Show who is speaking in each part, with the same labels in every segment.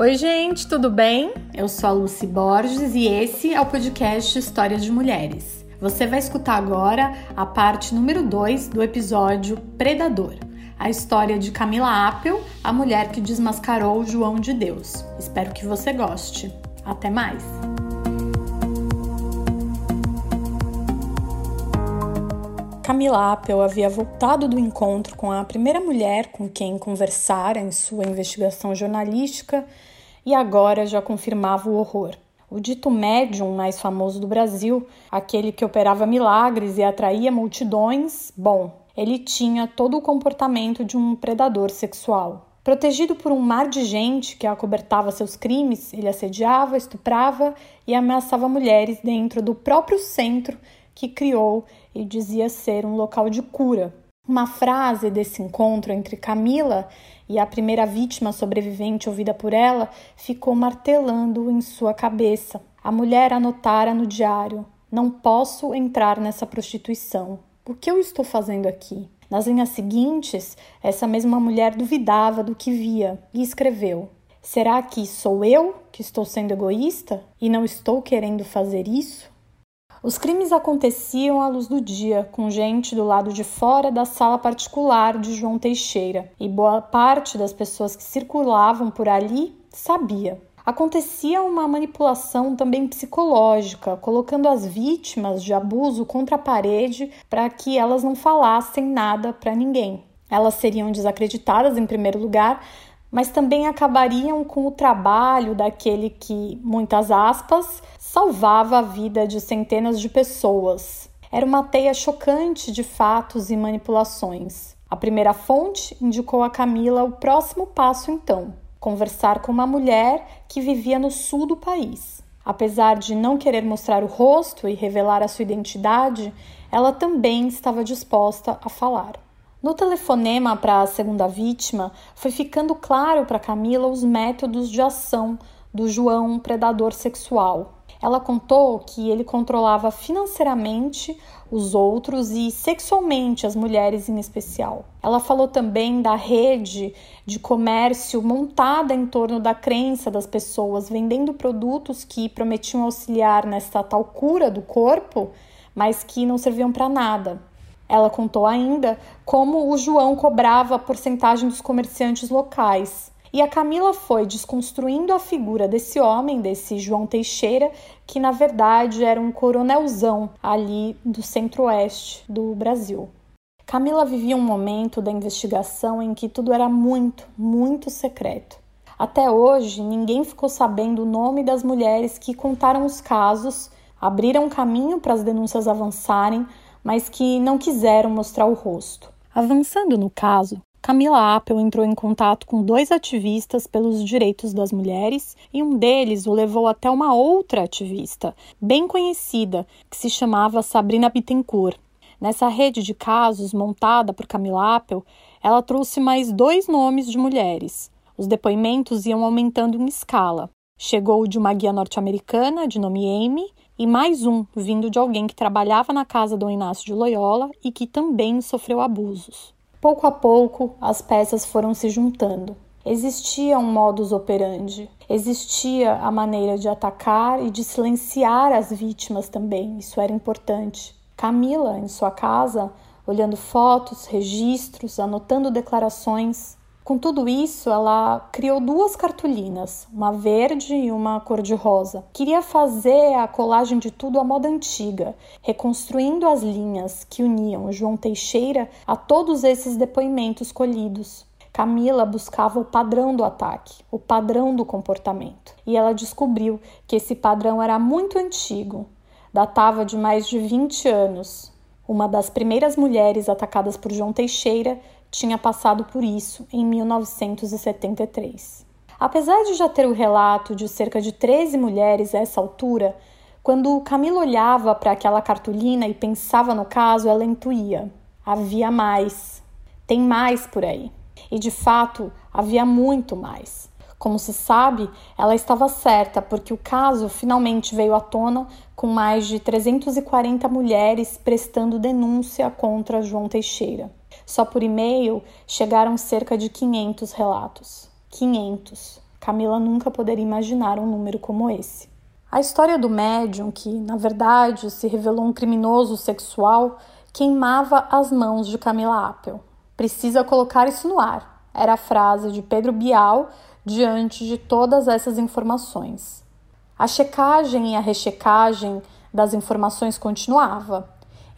Speaker 1: Oi, gente, tudo bem? Eu sou a Lucy Borges e esse é o podcast Histórias de Mulheres. Você vai escutar agora a parte número 2 do episódio Predador, a história de Camila Apple, a mulher que desmascarou João de Deus. Espero que você goste. Até mais! Camila Apple havia voltado do encontro com a primeira mulher com quem conversara em sua investigação jornalística e agora já confirmava o horror. O dito médium mais famoso do Brasil, aquele que operava milagres e atraía multidões, bom, ele tinha todo o comportamento de um predador sexual. Protegido por um mar de gente que acobertava seus crimes, ele assediava, estuprava e ameaçava mulheres dentro do próprio centro que criou e dizia ser um local de cura. Uma frase desse encontro entre Camila e a primeira vítima sobrevivente ouvida por ela ficou martelando em sua cabeça. A mulher anotara no diário: Não posso entrar nessa prostituição. O que eu estou fazendo aqui? Nas linhas seguintes, essa mesma mulher duvidava do que via e escreveu: Será que sou eu que estou sendo egoísta e não estou querendo fazer isso? Os crimes aconteciam à luz do dia, com gente do lado de fora da sala particular de João Teixeira, e boa parte das pessoas que circulavam por ali sabia. Acontecia uma manipulação também psicológica, colocando as vítimas de abuso contra a parede para que elas não falassem nada para ninguém. Elas seriam desacreditadas em primeiro lugar, mas também acabariam com o trabalho daquele que, muitas aspas, salvava a vida de centenas de pessoas. Era uma teia chocante de fatos e manipulações. A primeira fonte indicou a Camila o próximo passo, então: conversar com uma mulher que vivia no sul do país. Apesar de não querer mostrar o rosto e revelar a sua identidade, ela também estava disposta a falar. No telefonema para a segunda vítima, foi ficando claro para Camila os métodos de ação do João predador sexual. Ela contou que ele controlava financeiramente os outros e sexualmente as mulheres em especial. Ela falou também da rede de comércio montada em torno da crença das pessoas, vendendo produtos que prometiam auxiliar nesta tal cura do corpo, mas que não serviam para nada. Ela contou ainda como o João cobrava a porcentagem dos comerciantes locais. E a Camila foi desconstruindo a figura desse homem, desse João Teixeira, que na verdade era um coronelzão ali do centro-oeste do Brasil. Camila vivia um momento da investigação em que tudo era muito, muito secreto. Até hoje, ninguém ficou sabendo o nome das mulheres que contaram os casos, abriram caminho para as denúncias avançarem, mas que não quiseram mostrar o rosto. Avançando no caso, Camila Apple entrou em contato com dois ativistas pelos direitos das mulheres e um deles o levou até uma outra ativista, bem conhecida, que se chamava Sabrina Bittencourt. Nessa rede de casos montada por Camila Apple, ela trouxe mais dois nomes de mulheres. Os depoimentos iam aumentando em escala. Chegou de uma guia norte-americana de nome Amy e mais um vindo de alguém que trabalhava na casa do Inácio de Loyola e que também sofreu abusos. Pouco a pouco, as peças foram se juntando. Existia um modus operandi, existia a maneira de atacar e de silenciar as vítimas também, isso era importante. Camila, em sua casa, olhando fotos, registros, anotando declarações, com tudo isso, ela criou duas cartolinas, uma verde e uma cor-de-rosa. Queria fazer a colagem de tudo à moda antiga, reconstruindo as linhas que uniam João Teixeira a todos esses depoimentos colhidos. Camila buscava o padrão do ataque, o padrão do comportamento. E ela descobriu que esse padrão era muito antigo, datava de mais de 20 anos. Uma das primeiras mulheres atacadas por João Teixeira tinha passado por isso em 1973. Apesar de já ter o relato de cerca de 13 mulheres a essa altura, quando Camila olhava para aquela cartolina e pensava no caso, ela intuía: havia mais, tem mais por aí. E de fato, havia muito mais. Como se sabe, ela estava certa, porque o caso finalmente veio à tona com mais de 340 mulheres prestando denúncia contra João Teixeira. Só por e-mail chegaram cerca de 500 relatos. 500. Camila nunca poderia imaginar um número como esse. A história do médium, que na verdade se revelou um criminoso sexual, queimava as mãos de Camila Appel. Precisa colocar isso no ar, era a frase de Pedro Bial diante de todas essas informações. A checagem e a rechecagem das informações continuava,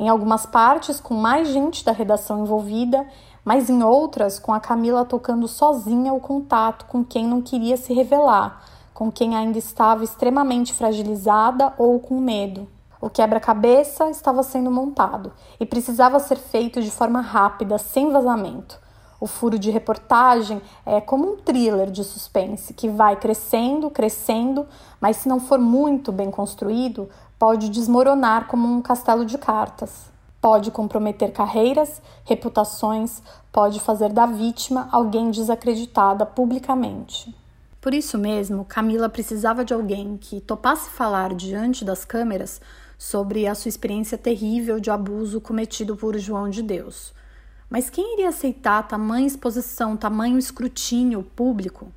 Speaker 1: em algumas partes com mais gente da redação envolvida mas em outras, com a Camila tocando sozinha o contato com quem não queria se revelar, com quem ainda estava extremamente fragilizada ou com medo. O quebra-cabeça estava sendo montado e precisava ser feito de forma rápida, sem vazamento. O furo de reportagem é como um thriller de suspense que vai crescendo, crescendo, mas se não for muito bem construído, pode desmoronar como um castelo de cartas pode comprometer carreiras, reputações, pode fazer da vítima alguém desacreditada publicamente. Por isso mesmo, Camila precisava de alguém que topasse falar diante das câmeras sobre a sua experiência terrível de abuso cometido por João de Deus. Mas quem iria aceitar tamanha exposição, tamanho escrutínio público?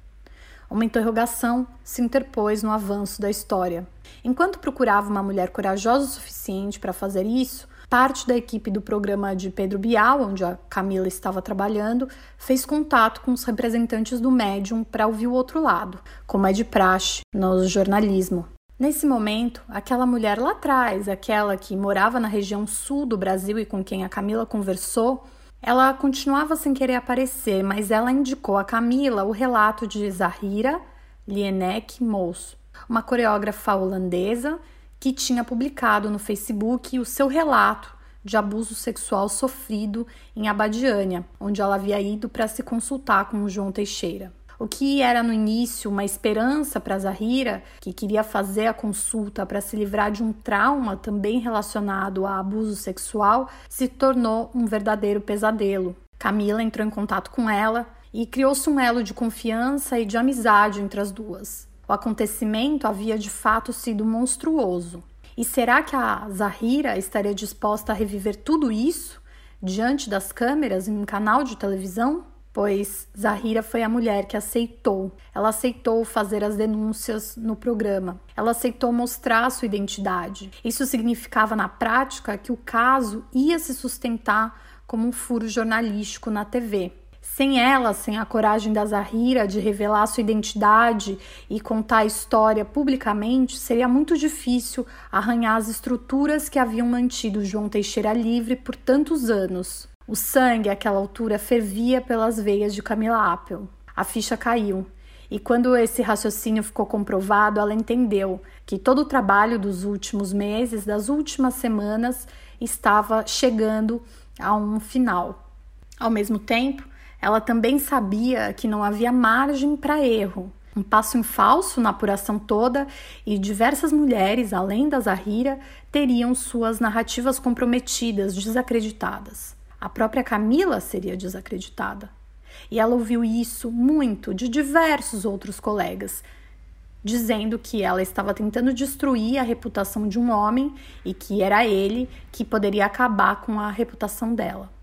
Speaker 1: Uma interrogação se interpôs no avanço da história. Enquanto procurava uma mulher corajosa o suficiente para fazer isso, Parte da equipe do programa de Pedro Bial, onde a Camila estava trabalhando, fez contato com os representantes do médium para ouvir o outro lado, como é de praxe no jornalismo. Nesse momento, aquela mulher lá atrás, aquela que morava na região sul do Brasil e com quem a Camila conversou, ela continuava sem querer aparecer, mas ela indicou a Camila o relato de Zahira Lienek Mous, uma coreógrafa holandesa que tinha publicado no Facebook o seu relato de abuso sexual sofrido em Abadiânia, onde ela havia ido para se consultar com João Teixeira. O que era no início uma esperança para Zahira, que queria fazer a consulta para se livrar de um trauma também relacionado a abuso sexual, se tornou um verdadeiro pesadelo. Camila entrou em contato com ela e criou-se um elo de confiança e de amizade entre as duas. O acontecimento havia de fato sido monstruoso. E será que a Zahira estaria disposta a reviver tudo isso diante das câmeras em um canal de televisão? Pois Zahira foi a mulher que aceitou. Ela aceitou fazer as denúncias no programa. Ela aceitou mostrar sua identidade. Isso significava na prática que o caso ia se sustentar como um furo jornalístico na TV. Sem ela, sem a coragem da Zahira de revelar sua identidade e contar a história publicamente, seria muito difícil arranhar as estruturas que haviam mantido João Teixeira livre por tantos anos. O sangue, àquela altura, fervia pelas veias de Camila Appel. A ficha caiu. E quando esse raciocínio ficou comprovado, ela entendeu que todo o trabalho dos últimos meses, das últimas semanas, estava chegando a um final. Ao mesmo tempo, ela também sabia que não havia margem para erro. Um passo em falso na apuração toda e diversas mulheres, além da Zahira, teriam suas narrativas comprometidas, desacreditadas. A própria Camila seria desacreditada. E ela ouviu isso muito de diversos outros colegas, dizendo que ela estava tentando destruir a reputação de um homem e que era ele que poderia acabar com a reputação dela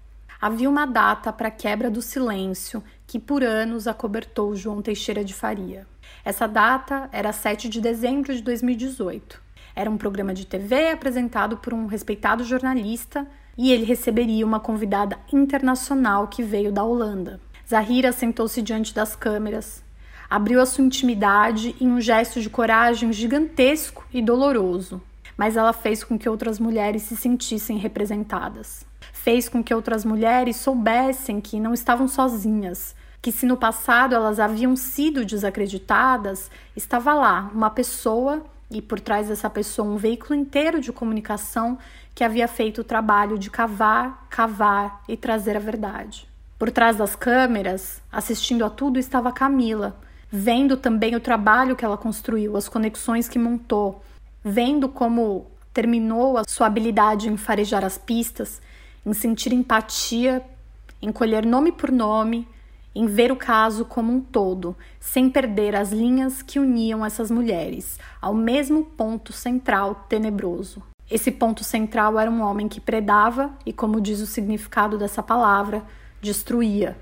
Speaker 1: havia uma data para a quebra do silêncio que por anos acobertou João Teixeira de Faria. Essa data era 7 de dezembro de 2018. Era um programa de TV apresentado por um respeitado jornalista e ele receberia uma convidada internacional que veio da Holanda. Zahira sentou-se diante das câmeras, abriu a sua intimidade em um gesto de coragem gigantesco e doloroso, mas ela fez com que outras mulheres se sentissem representadas fez com que outras mulheres soubessem que não estavam sozinhas, que se no passado elas haviam sido desacreditadas, estava lá uma pessoa e por trás dessa pessoa um veículo inteiro de comunicação que havia feito o trabalho de cavar, cavar e trazer a verdade. Por trás das câmeras, assistindo a tudo, estava Camila, vendo também o trabalho que ela construiu, as conexões que montou, vendo como terminou a sua habilidade em farejar as pistas em sentir empatia, em colher nome por nome, em ver o caso como um todo, sem perder as linhas que uniam essas mulheres ao mesmo ponto central tenebroso. Esse ponto central era um homem que predava e, como diz o significado dessa palavra, destruía.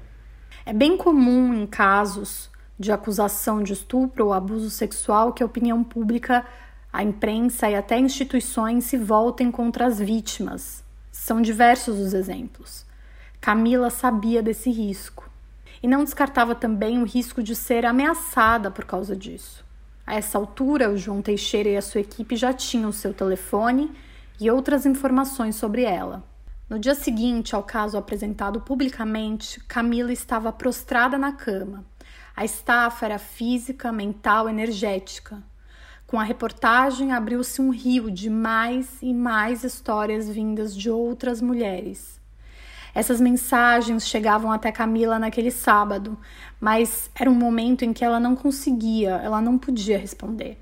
Speaker 1: É bem comum em casos de acusação de estupro ou abuso sexual que a opinião pública, a imprensa e até instituições se voltem contra as vítimas. São diversos os exemplos. Camila sabia desse risco e não descartava também o risco de ser ameaçada por causa disso. A essa altura, o João Teixeira e a sua equipe já tinham seu telefone e outras informações sobre ela. No dia seguinte ao caso apresentado publicamente, Camila estava prostrada na cama. A estafa era física, mental, energética. Com a reportagem, abriu-se um rio de mais e mais histórias vindas de outras mulheres. Essas mensagens chegavam até Camila naquele sábado, mas era um momento em que ela não conseguia, ela não podia responder.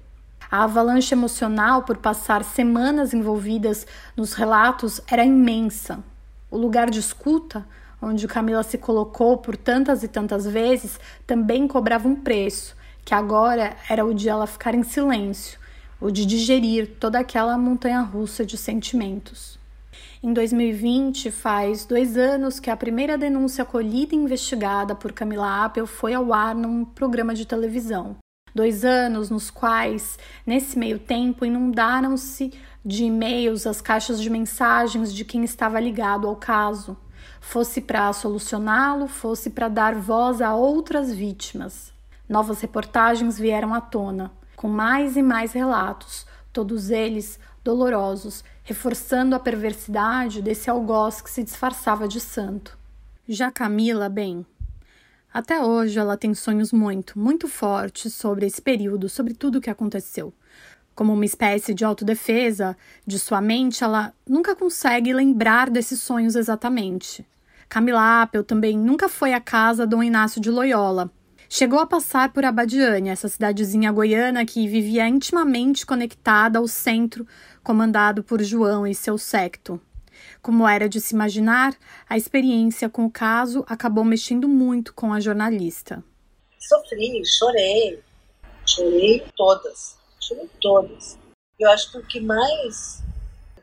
Speaker 1: A avalanche emocional por passar semanas envolvidas nos relatos era imensa. O lugar de escuta, onde Camila se colocou por tantas e tantas vezes, também cobrava um preço, que agora era o de ela ficar em silêncio, o de digerir toda aquela montanha russa de sentimentos. Em 2020, faz dois anos que a primeira denúncia colhida e investigada por Camila Apple foi ao ar num programa de televisão. Dois anos nos quais, nesse meio tempo, inundaram-se de e-mails as caixas de mensagens de quem estava ligado ao caso, fosse para solucioná-lo, fosse para dar voz a outras vítimas. Novas reportagens vieram à tona, com mais e mais relatos, todos eles dolorosos, reforçando a perversidade desse algoz que se disfarçava de santo. Já Camila, bem, até hoje ela tem sonhos muito, muito fortes sobre esse período, sobre tudo o que aconteceu. Como uma espécie de autodefesa de sua mente, ela nunca consegue lembrar desses sonhos exatamente. Camila Apple também nunca foi à casa Dom Inácio de Loyola. Chegou a passar por Abadiânia, essa cidadezinha goiana que vivia intimamente conectada ao centro comandado por João e seu secto. Como era de se imaginar, a experiência com o caso acabou mexendo muito com a jornalista.
Speaker 2: Sofri, chorei, chorei todas, chorei todas. Eu acho que o que mais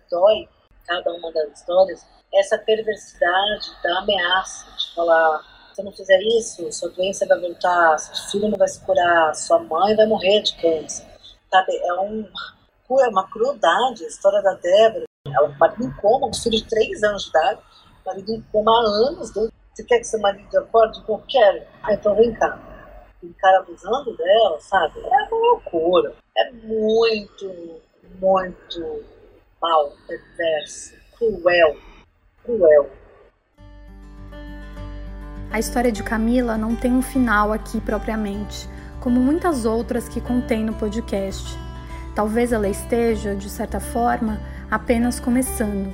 Speaker 2: dói cada uma das histórias é essa perversidade da ameaça de falar se não fizer isso, sua doença vai voltar, seu filho não vai se curar, sua mãe vai morrer de câncer. Sabe, é, um, é uma crueldade. A história da Débora, ela, marido em coma, um filho de 3 anos de idade, marido em coma há anos. Né? Você quer que seu marido acorde? Eu quero. Ah, então vem cá. O cara abusando dela, sabe? É uma loucura. É muito, muito mal, perverso, cruel. Cruel.
Speaker 1: A história de Camila não tem um final aqui propriamente, como muitas outras que contém no podcast. Talvez ela esteja, de certa forma, apenas começando.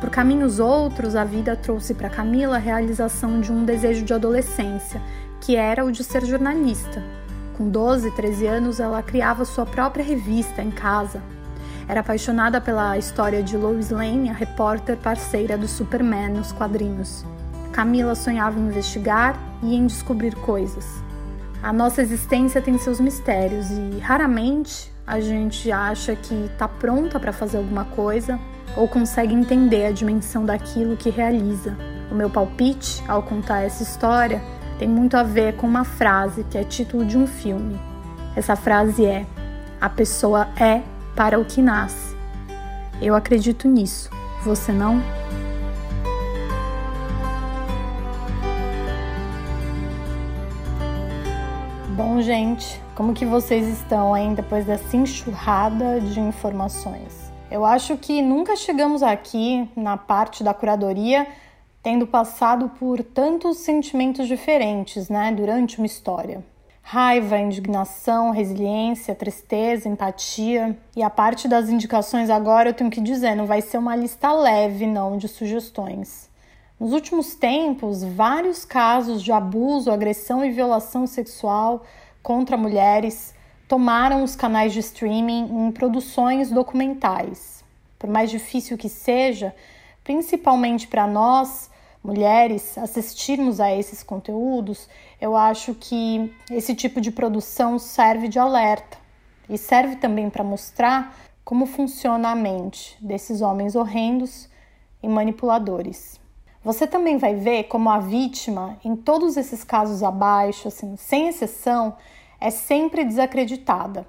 Speaker 1: Por caminhos outros, a vida trouxe para Camila a realização de um desejo de adolescência, que era o de ser jornalista. Com 12, 13 anos, ela criava sua própria revista em casa. Era apaixonada pela história de Lois Lane, a repórter parceira do Superman nos quadrinhos. Camila sonhava em investigar e em descobrir coisas. A nossa existência tem seus mistérios e raramente a gente acha que está pronta para fazer alguma coisa ou consegue entender a dimensão daquilo que realiza. O meu palpite, ao contar essa história, tem muito a ver com uma frase que é título de um filme. Essa frase é: A pessoa é para o que nasce. Eu acredito nisso. Você não? Bom, gente, como que vocês estão aí depois dessa enxurrada de informações? Eu acho que nunca chegamos aqui na parte da curadoria tendo passado por tantos sentimentos diferentes, né, durante uma história. Raiva, indignação, resiliência, tristeza, empatia. E a parte das indicações agora eu tenho que dizer, não vai ser uma lista leve não de sugestões. Nos últimos tempos, vários casos de abuso, agressão e violação sexual contra mulheres tomaram os canais de streaming em produções documentais. Por mais difícil que seja, principalmente para nós, mulheres, assistirmos a esses conteúdos, eu acho que esse tipo de produção serve de alerta e serve também para mostrar como funciona a mente desses homens horrendos e manipuladores. Você também vai ver como a vítima, em todos esses casos abaixo, assim, sem exceção, é sempre desacreditada.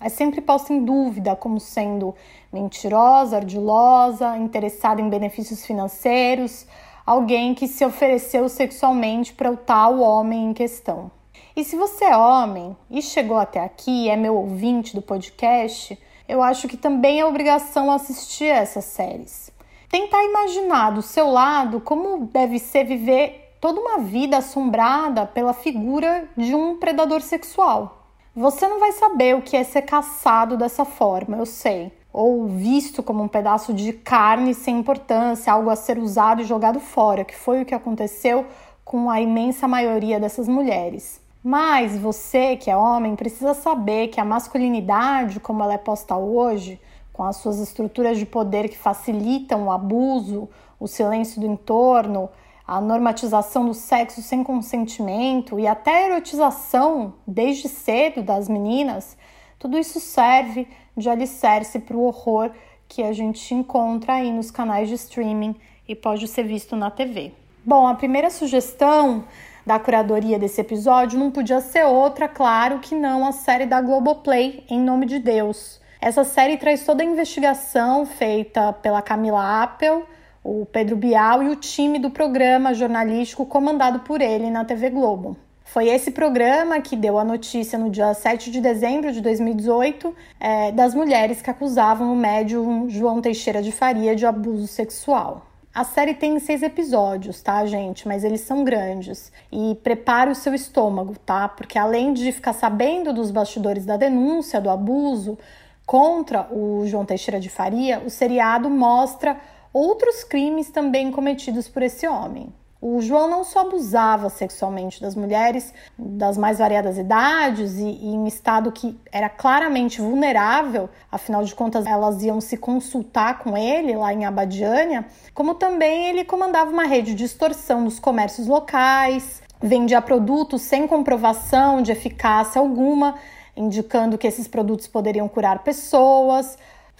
Speaker 1: É sempre posta em dúvida como sendo mentirosa, ardilosa, interessada em benefícios financeiros, alguém que se ofereceu sexualmente para o tal homem em questão. E se você é homem e chegou até aqui é meu ouvinte do podcast, eu acho que também é obrigação assistir essas séries. Tentar imaginar do seu lado como deve ser viver toda uma vida assombrada pela figura de um predador sexual. Você não vai saber o que é ser caçado dessa forma, eu sei, ou visto como um pedaço de carne sem importância, algo a ser usado e jogado fora, que foi o que aconteceu com a imensa maioria dessas mulheres. Mas você, que é homem, precisa saber que a masculinidade, como ela é posta hoje, com as suas estruturas de poder que facilitam o abuso, o silêncio do entorno, a normatização do sexo sem consentimento e até a erotização desde cedo das meninas, tudo isso serve de alicerce para o horror que a gente encontra aí nos canais de streaming e pode ser visto na TV. Bom, a primeira sugestão da curadoria desse episódio não podia ser outra, claro, que não a série da Globoplay, Em Nome de Deus. Essa série traz toda a investigação feita pela Camila Appel, o Pedro Bial e o time do programa jornalístico comandado por ele na TV Globo. Foi esse programa que deu a notícia no dia 7 de dezembro de 2018 é, das mulheres que acusavam o médium João Teixeira de Faria de abuso sexual. A série tem seis episódios, tá, gente? Mas eles são grandes. E prepare o seu estômago, tá? Porque além de ficar sabendo dos bastidores da denúncia do abuso contra o João Teixeira de Faria, o seriado mostra outros crimes também cometidos por esse homem. O João não só abusava sexualmente das mulheres das mais variadas idades e, e, em estado que era claramente vulnerável, afinal de contas elas iam se consultar com ele lá em Abadiânia, como também ele comandava uma rede de extorsão nos comércios locais, vendia produtos sem comprovação de eficácia alguma, indicando que esses produtos poderiam curar pessoas,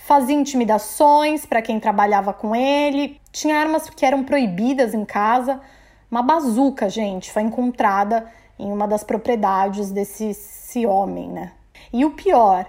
Speaker 1: fazia intimidações para quem trabalhava com ele, tinha armas que eram proibidas em casa. Uma bazuca, gente, foi encontrada em uma das propriedades desse homem, né? E o pior,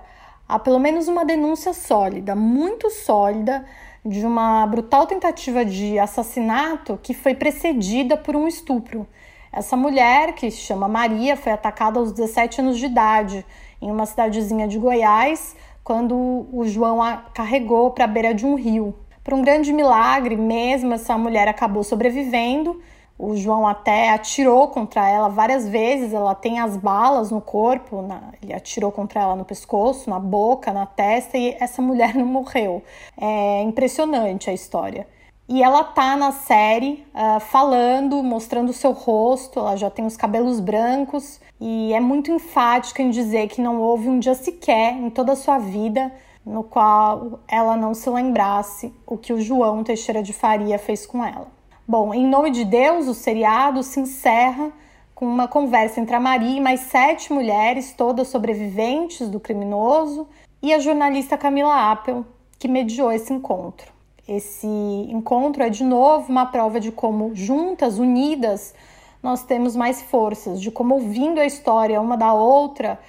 Speaker 1: há pelo menos uma denúncia sólida, muito sólida, de uma brutal tentativa de assassinato que foi precedida por um estupro. Essa mulher, que se chama Maria, foi atacada aos 17 anos de idade em uma cidadezinha de Goiás quando o João a carregou para a beira de um rio. Por um grande milagre, mesmo essa mulher acabou sobrevivendo. O João até atirou contra ela várias vezes, ela tem as balas no corpo, na, ele atirou contra ela no pescoço, na boca, na testa e essa mulher não morreu. É impressionante a história. E ela tá na série uh, falando, mostrando o seu rosto, ela já tem os cabelos brancos e é muito enfática em dizer que não houve um dia sequer em toda a sua vida no qual ela não se lembrasse o que o João Teixeira de Faria fez com ela. Bom, em nome de Deus, o seriado se encerra com uma conversa entre a Maria e mais sete mulheres, todas sobreviventes do criminoso, e a jornalista Camila Appel, que mediou esse encontro. Esse encontro é de novo uma prova de como juntas, unidas, nós temos mais forças, de como ouvindo a história uma da outra,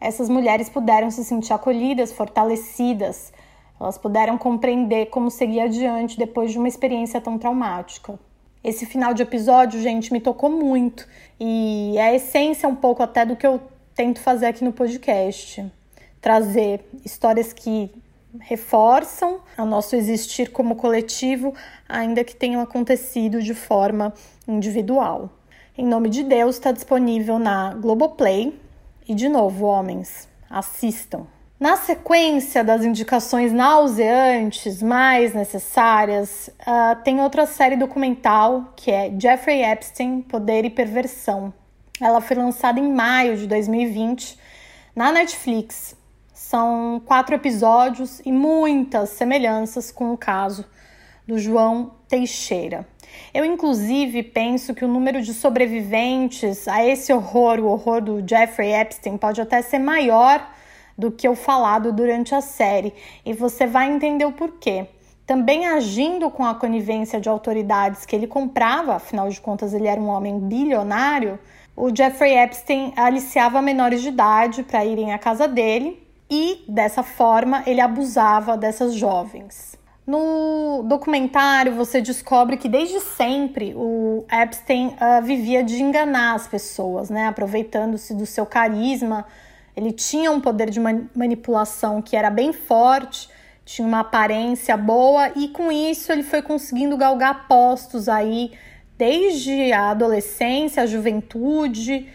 Speaker 1: essas mulheres puderam se sentir acolhidas, fortalecidas, elas puderam compreender como seguir adiante depois de uma experiência tão traumática. Esse final de episódio, gente, me tocou muito e é a essência um pouco até do que eu tento fazer aqui no podcast. Trazer histórias que reforçam o nosso existir como coletivo, ainda que tenham acontecido de forma individual. Em nome de Deus está disponível na Globoplay e de novo, homens, assistam. Na sequência das indicações nauseantes mais necessárias, uh, tem outra série documental que é Jeffrey Epstein, Poder e Perversão. Ela foi lançada em maio de 2020 na Netflix são quatro episódios e muitas semelhanças com o caso do João Teixeira. Eu, inclusive, penso que o número de sobreviventes a esse horror, o horror do Jeffrey Epstein, pode até ser maior do que o falado durante a série. E você vai entender o porquê. também agindo com a conivência de autoridades que ele comprava, afinal de contas ele era um homem bilionário, o Jeffrey Epstein aliciava menores de idade para irem à casa dele e dessa forma ele abusava dessas jovens. No documentário você descobre que desde sempre o Epstein uh, vivia de enganar as pessoas, né? aproveitando-se do seu carisma. Ele tinha um poder de manipulação que era bem forte, tinha uma aparência boa e com isso ele foi conseguindo galgar postos aí desde a adolescência, a juventude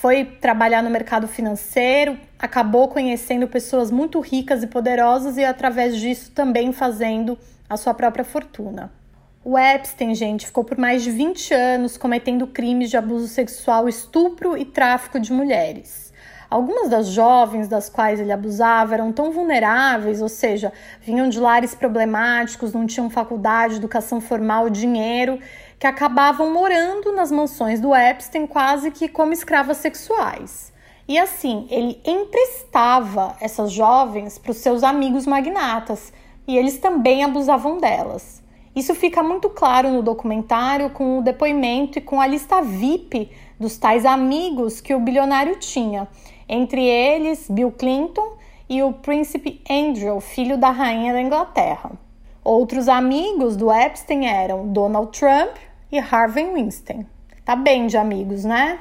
Speaker 1: foi trabalhar no mercado financeiro, acabou conhecendo pessoas muito ricas e poderosas e através disso também fazendo a sua própria fortuna. O Epstein, gente, ficou por mais de 20 anos cometendo crimes de abuso sexual, estupro e tráfico de mulheres. Algumas das jovens das quais ele abusava eram tão vulneráveis, ou seja, vinham de lares problemáticos, não tinham faculdade, educação formal, dinheiro que acabavam morando nas mansões do Epstein quase que como escravas sexuais. E assim, ele emprestava essas jovens para os seus amigos magnatas e eles também abusavam delas. Isso fica muito claro no documentário com o depoimento e com a lista VIP dos tais amigos que o bilionário tinha, entre eles Bill Clinton e o príncipe Andrew, filho da rainha da Inglaterra. Outros amigos do Epstein eram Donald Trump, e Harvey Weinstein. Tá bem de amigos, né?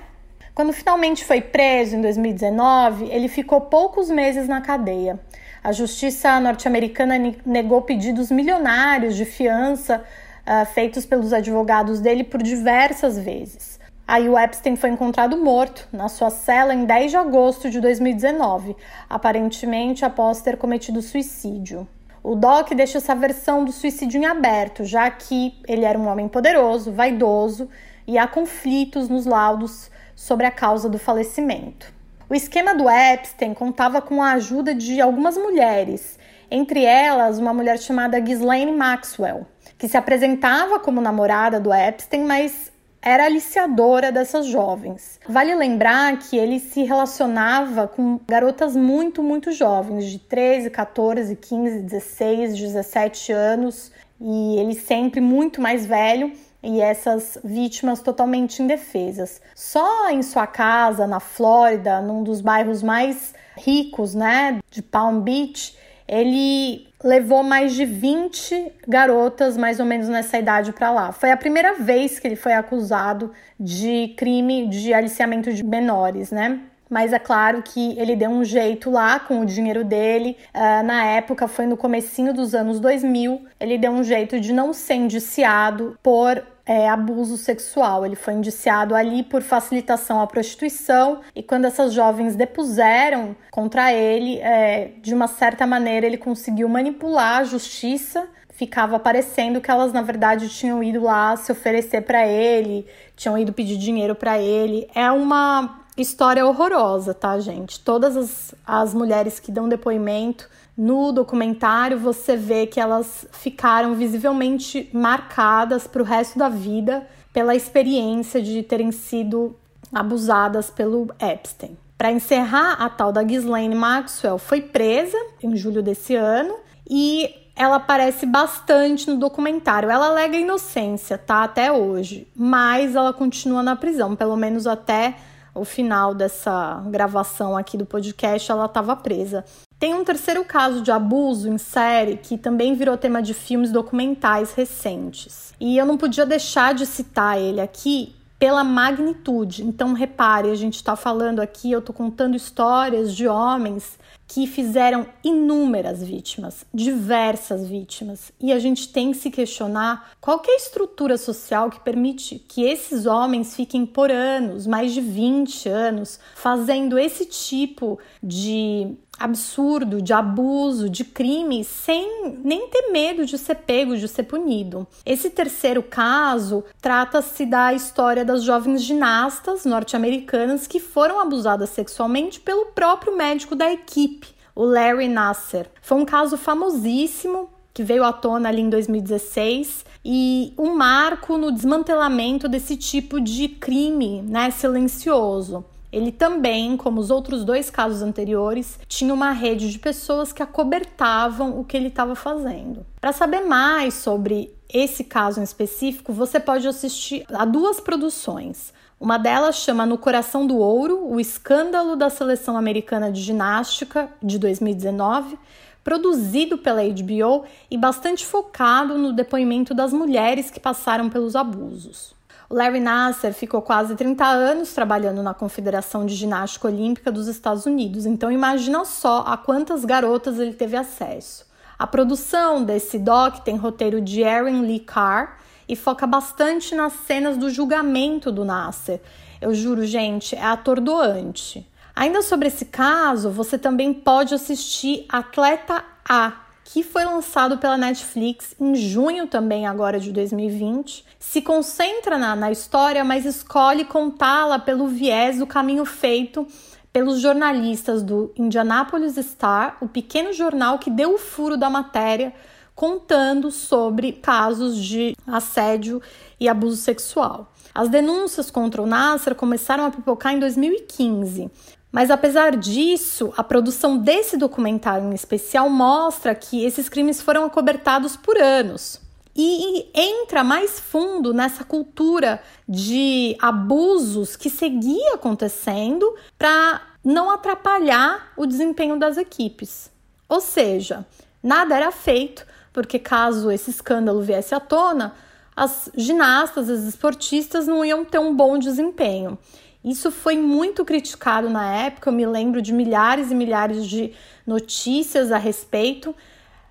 Speaker 1: Quando finalmente foi preso em 2019, ele ficou poucos meses na cadeia. A justiça norte-americana negou pedidos milionários de fiança uh, feitos pelos advogados dele por diversas vezes. Aí o Epstein foi encontrado morto na sua cela em 10 de agosto de 2019, aparentemente após ter cometido suicídio. O Doc deixa essa versão do suicídio em aberto, já que ele era um homem poderoso, vaidoso e há conflitos nos laudos sobre a causa do falecimento. O esquema do Epstein contava com a ajuda de algumas mulheres, entre elas uma mulher chamada Ghislaine Maxwell, que se apresentava como namorada do Epstein, mas era aliciadora dessas jovens. Vale lembrar que ele se relacionava com garotas muito, muito jovens, de 13, 14, 15, 16, 17 anos, e ele sempre muito mais velho e essas vítimas totalmente indefesas. Só em sua casa na Flórida, num dos bairros mais ricos, né, de Palm Beach, ele levou mais de 20 garotas, mais ou menos nessa idade, para lá. Foi a primeira vez que ele foi acusado de crime de aliciamento de menores, né? Mas é claro que ele deu um jeito lá com o dinheiro dele. Uh, na época, foi no comecinho dos anos 2000, ele deu um jeito de não ser indiciado por é, abuso sexual. Ele foi indiciado ali por facilitação à prostituição e quando essas jovens depuseram contra ele, é, de uma certa maneira ele conseguiu manipular a justiça. Ficava parecendo que elas na verdade tinham ido lá se oferecer para ele, tinham ido pedir dinheiro para ele. É uma história horrorosa, tá, gente? Todas as, as mulheres que dão depoimento no documentário você vê que elas ficaram visivelmente marcadas para o resto da vida pela experiência de terem sido abusadas pelo Epstein. Para encerrar, a tal da Ghislaine Maxwell foi presa em julho desse ano e ela aparece bastante no documentário. Ela alega inocência, tá? Até hoje, mas ela continua na prisão, pelo menos até o final dessa gravação aqui do podcast, ela estava presa. Tem um terceiro caso de abuso em série que também virou tema de filmes documentais recentes. E eu não podia deixar de citar ele aqui pela magnitude. Então, repare, a gente está falando aqui, eu estou contando histórias de homens que fizeram inúmeras vítimas, diversas vítimas, e a gente tem que se questionar qual que é a estrutura social que permite que esses homens fiquem por anos, mais de 20 anos, fazendo esse tipo de absurdo, de abuso, de crime, sem nem ter medo de ser pego, de ser punido. Esse terceiro caso trata-se da história das jovens ginastas norte-americanas que foram abusadas sexualmente pelo próprio médico da equipe, o Larry Nasser. Foi um caso famosíssimo que veio à tona ali em 2016 e um marco no desmantelamento desse tipo de crime, né, silencioso. Ele também, como os outros dois casos anteriores, tinha uma rede de pessoas que acobertavam o que ele estava fazendo. Para saber mais sobre esse caso em específico, você pode assistir a duas produções. Uma delas chama No Coração do Ouro, o escândalo da seleção americana de ginástica de 2019, produzido pela HBO e bastante focado no depoimento das mulheres que passaram pelos abusos. O Larry Nasser ficou quase 30 anos trabalhando na Confederação de Ginástica Olímpica dos Estados Unidos, então imagina só a quantas garotas ele teve acesso. A produção desse doc tem roteiro de Aaron Lee Carr e foca bastante nas cenas do julgamento do Nasser. Eu juro, gente, é atordoante. Ainda sobre esse caso, você também pode assistir Atleta A, que foi lançado pela Netflix em junho também agora de 2020, se concentra na, na história, mas escolhe contá-la pelo viés do caminho feito pelos jornalistas do Indianapolis Star, o pequeno jornal que deu o furo da matéria, contando sobre casos de assédio e abuso sexual. As denúncias contra o Nasser começaram a pipocar em 2015, mas apesar disso, a produção desse documentário em especial mostra que esses crimes foram acobertados por anos. E entra mais fundo nessa cultura de abusos que seguia acontecendo para não atrapalhar o desempenho das equipes. Ou seja, nada era feito, porque caso esse escândalo viesse à tona, as ginastas, as esportistas não iam ter um bom desempenho. Isso foi muito criticado na época, eu me lembro de milhares e milhares de notícias a respeito,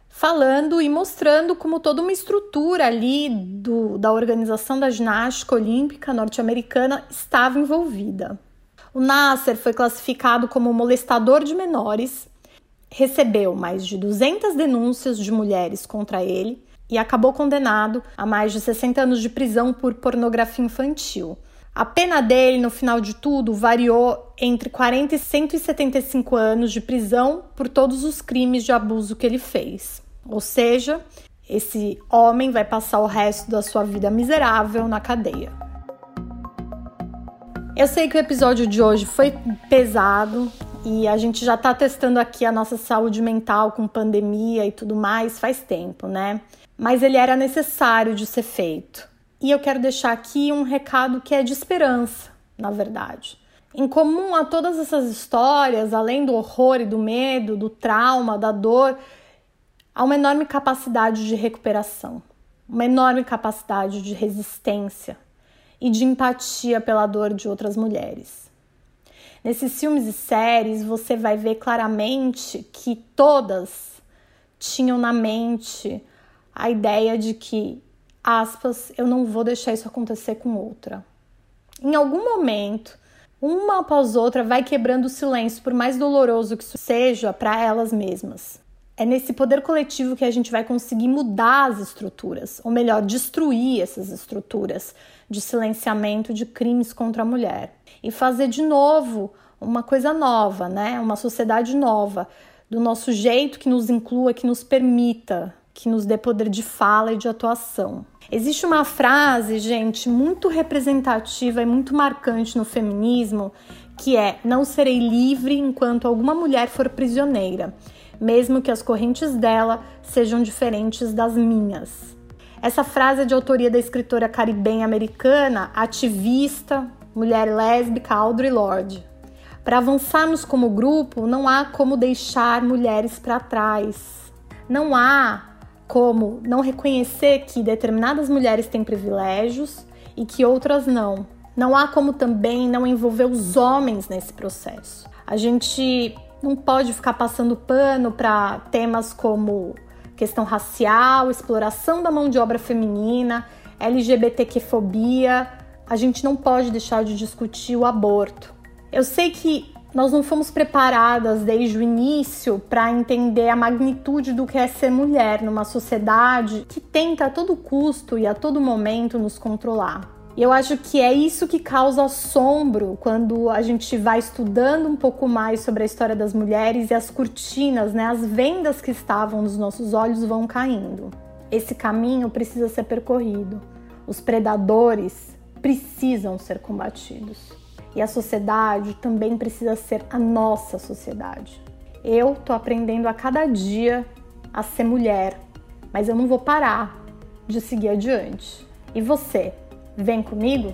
Speaker 1: falando e mostrando como toda uma estrutura ali do, da organização da ginástica olímpica norte-americana estava envolvida. O Nasser foi classificado como molestador de menores, recebeu mais de 200 denúncias de mulheres contra ele e acabou condenado a mais de 60 anos de prisão por pornografia infantil. A pena dele, no final de tudo, variou entre 40 e 175 anos de prisão por todos os crimes de abuso que ele fez. Ou seja, esse homem vai passar o resto da sua vida miserável na cadeia. Eu sei que o episódio de hoje foi pesado e a gente já tá testando aqui a nossa saúde mental com pandemia e tudo mais faz tempo, né? Mas ele era necessário de ser feito. E eu quero deixar aqui um recado que é de esperança, na verdade. Em comum a todas essas histórias, além do horror e do medo, do trauma, da dor, há uma enorme capacidade de recuperação, uma enorme capacidade de resistência e de empatia pela dor de outras mulheres. Nesses filmes e séries, você vai ver claramente que todas tinham na mente a ideia de que aspas, eu não vou deixar isso acontecer com outra. Em algum momento, uma após outra vai quebrando o silêncio, por mais doloroso que isso seja para elas mesmas. É nesse poder coletivo que a gente vai conseguir mudar as estruturas, ou melhor, destruir essas estruturas de silenciamento de crimes contra a mulher e fazer de novo uma coisa nova, né? Uma sociedade nova, do nosso jeito que nos inclua, que nos permita, que nos dê poder de fala e de atuação. Existe uma frase, gente, muito representativa e muito marcante no feminismo, que é: Não serei livre enquanto alguma mulher for prisioneira, mesmo que as correntes dela sejam diferentes das minhas. Essa frase é de autoria da escritora caribenha americana, ativista, mulher lésbica Audre Lorde. Para avançarmos como grupo, não há como deixar mulheres para trás. Não há como não reconhecer que determinadas mulheres têm privilégios e que outras não. Não há como também não envolver os homens nesse processo. A gente não pode ficar passando pano para temas como questão racial, exploração da mão de obra feminina, LGBTQ-fobia. A gente não pode deixar de discutir o aborto. Eu sei que nós não fomos preparadas desde o início para entender a magnitude do que é ser mulher numa sociedade que tenta a todo custo e a todo momento nos controlar. E eu acho que é isso que causa assombro quando a gente vai estudando um pouco mais sobre a história das mulheres e as cortinas, né, as vendas que estavam nos nossos olhos vão caindo. Esse caminho precisa ser percorrido. Os predadores precisam ser combatidos. E a sociedade também precisa ser a nossa sociedade. Eu tô aprendendo a cada dia a ser mulher, mas eu não vou parar de seguir adiante. E você, vem comigo?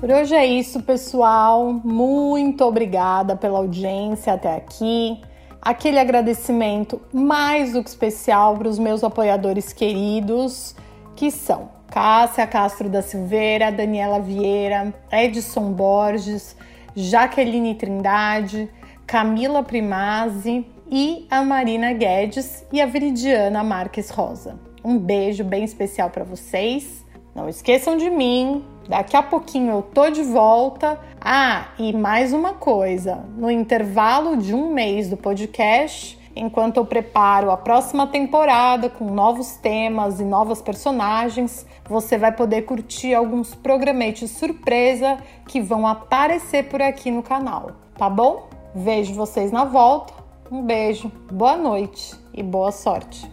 Speaker 1: Por hoje é isso, pessoal. Muito obrigada pela audiência até aqui. Aquele agradecimento mais do que especial para os meus apoiadores queridos, que são Cássia Castro da Silveira, Daniela Vieira, Edson Borges, Jaqueline Trindade, Camila Primazzi e a Marina Guedes e a Viridiana Marques Rosa. Um beijo bem especial para vocês. Não esqueçam de mim. Daqui a pouquinho eu tô de volta. Ah, e mais uma coisa: no intervalo de um mês do podcast, enquanto eu preparo a próxima temporada com novos temas e novas personagens, você vai poder curtir alguns programetes surpresa que vão aparecer por aqui no canal, tá bom? Vejo vocês na volta. Um beijo, boa noite e boa sorte.